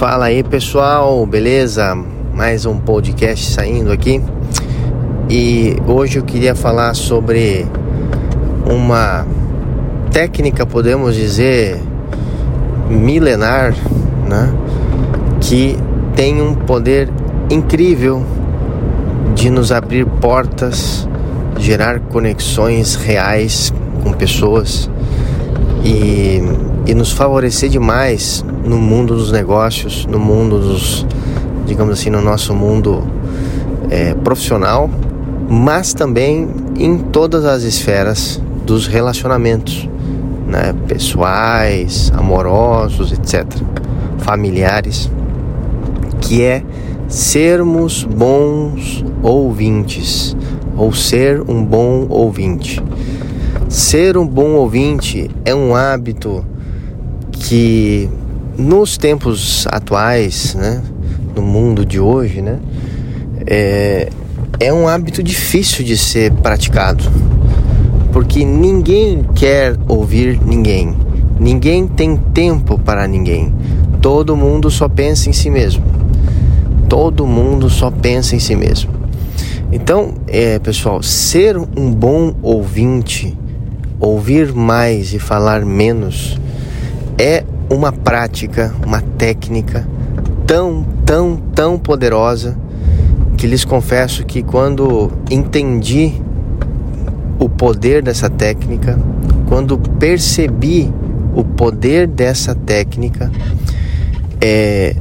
Fala aí pessoal, beleza? Mais um podcast saindo aqui e hoje eu queria falar sobre uma técnica, podemos dizer, milenar, né? Que tem um poder incrível de nos abrir portas, gerar conexões reais com pessoas e, e nos favorecer demais no mundo dos negócios, no mundo dos, digamos assim, no nosso mundo é, profissional, mas também em todas as esferas dos relacionamentos, né, pessoais, amorosos, etc., familiares, que é sermos bons ouvintes ou ser um bom ouvinte. Ser um bom ouvinte é um hábito que nos tempos atuais, né, no mundo de hoje, né, é, é um hábito difícil de ser praticado, porque ninguém quer ouvir ninguém, ninguém tem tempo para ninguém, todo mundo só pensa em si mesmo, todo mundo só pensa em si mesmo. Então, é, pessoal, ser um bom ouvinte ouvir mais e falar menos é uma prática, uma técnica tão, tão, tão poderosa que lhes confesso que quando entendi o poder dessa técnica, quando percebi o poder dessa técnica, é,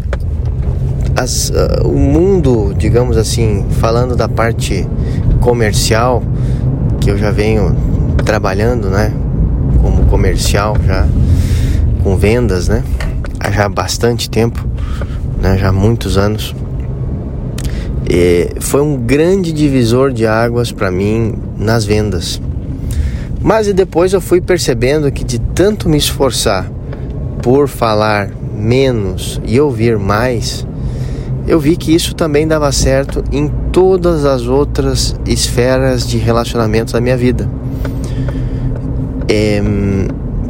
as, uh, o mundo, digamos assim, falando da parte comercial, que eu já venho trabalhando, né, como comercial já com vendas, né, há já bastante tempo, né, já há muitos anos. E foi um grande divisor de águas para mim nas vendas. Mas depois eu fui percebendo que de tanto me esforçar por falar menos e ouvir mais, eu vi que isso também dava certo em todas as outras esferas de relacionamento da minha vida. É,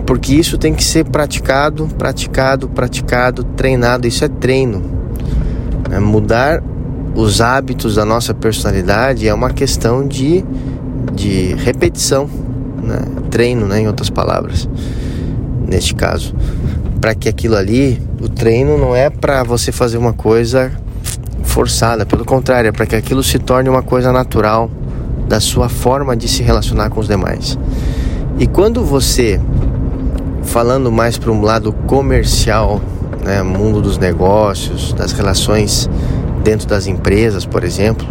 porque isso tem que ser praticado, praticado, praticado, treinado. Isso é treino. É mudar os hábitos da nossa personalidade é uma questão de, de repetição, né? treino, né? em outras palavras, neste caso. Para que aquilo ali, o treino não é para você fazer uma coisa forçada, pelo contrário, é para que aquilo se torne uma coisa natural da sua forma de se relacionar com os demais. E quando você, falando mais para um lado comercial, né, mundo dos negócios, das relações dentro das empresas, por exemplo,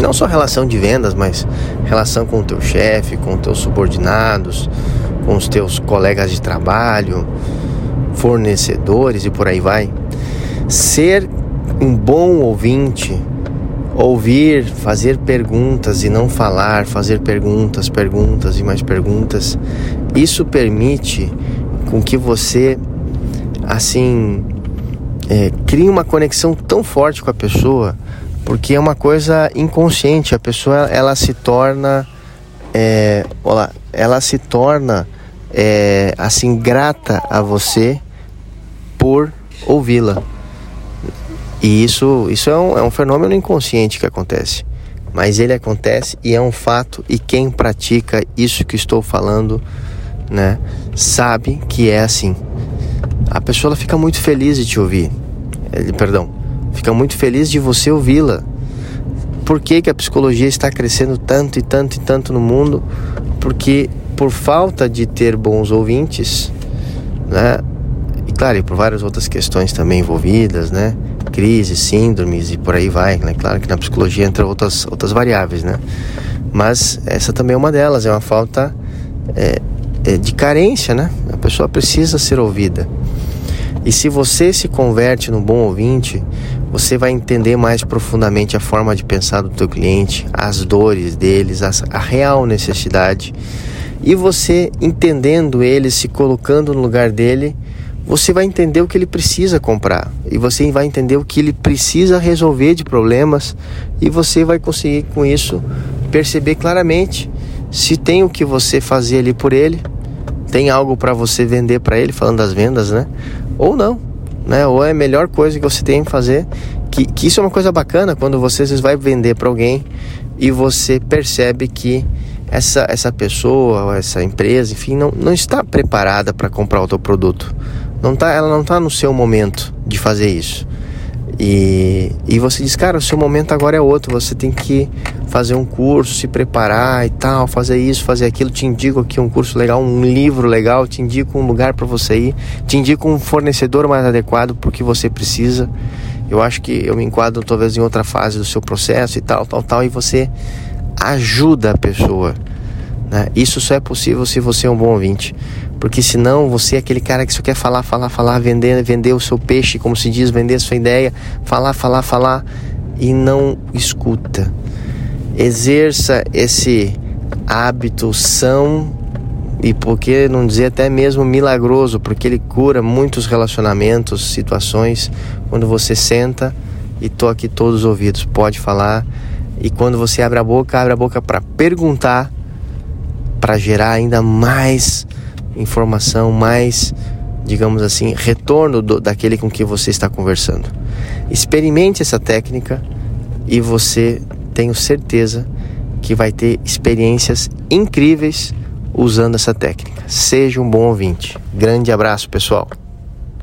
não só relação de vendas, mas relação com o teu chefe, com os teus subordinados, com os teus colegas de trabalho, fornecedores e por aí vai. Ser um bom ouvinte ouvir, fazer perguntas e não falar, fazer perguntas, perguntas e mais perguntas, isso permite com que você assim é, crie uma conexão tão forte com a pessoa, porque é uma coisa inconsciente. A pessoa ela se torna, é, olá, ela se torna é, assim grata a você por ouvi-la. E isso, isso é, um, é um fenômeno inconsciente que acontece. Mas ele acontece e é um fato, e quem pratica isso que estou falando, né, sabe que é assim. A pessoa fica muito feliz de te ouvir. Ele, perdão, fica muito feliz de você ouvi-la. Por que, que a psicologia está crescendo tanto e tanto e tanto no mundo? Porque por falta de ter bons ouvintes, né? E claro, e por várias outras questões também envolvidas, né? crises, síndromes e por aí vai, né? Claro que na psicologia entra outras, outras variáveis, né? Mas essa também é uma delas, é uma falta é, de carência, né? A pessoa precisa ser ouvida. E se você se converte no bom ouvinte, você vai entender mais profundamente a forma de pensar do teu cliente, as dores deles, as, a real necessidade. E você entendendo ele, se colocando no lugar dele, você vai entender o que ele precisa comprar e você vai entender o que ele precisa resolver de problemas e você vai conseguir com isso perceber claramente se tem o que você fazer ali por ele, tem algo para você vender para ele, falando das vendas, né? Ou não. né? Ou é a melhor coisa que você tem que fazer. Que, que isso é uma coisa bacana quando você vai vender para alguém e você percebe que essa, essa pessoa, essa empresa, enfim, não, não está preparada para comprar o teu produto. Não tá, ela não está no seu momento de fazer isso. E, e você diz, cara, o seu momento agora é outro, você tem que fazer um curso, se preparar e tal, fazer isso, fazer aquilo. Te indico aqui um curso legal, um livro legal, te indico um lugar para você ir, te indico um fornecedor mais adequado porque você precisa. Eu acho que eu me enquadro talvez em outra fase do seu processo e tal, tal, tal, e você ajuda a pessoa. Né? Isso só é possível se você é um bom ouvinte. Porque senão você é aquele cara que só quer falar, falar, falar, vender, vender o seu peixe, como se diz, vender a sua ideia, falar, falar, falar e não escuta. Exerça esse hábito são e por que não dizer até mesmo milagroso, porque ele cura muitos relacionamentos, situações, quando você senta e toque todos os ouvidos, pode falar e quando você abre a boca, abre a boca para perguntar, para gerar ainda mais informação, mais, digamos assim, retorno do, daquele com que você está conversando. Experimente essa técnica e você tenho certeza que vai ter experiências incríveis usando essa técnica. Seja um bom ouvinte. Grande abraço, pessoal.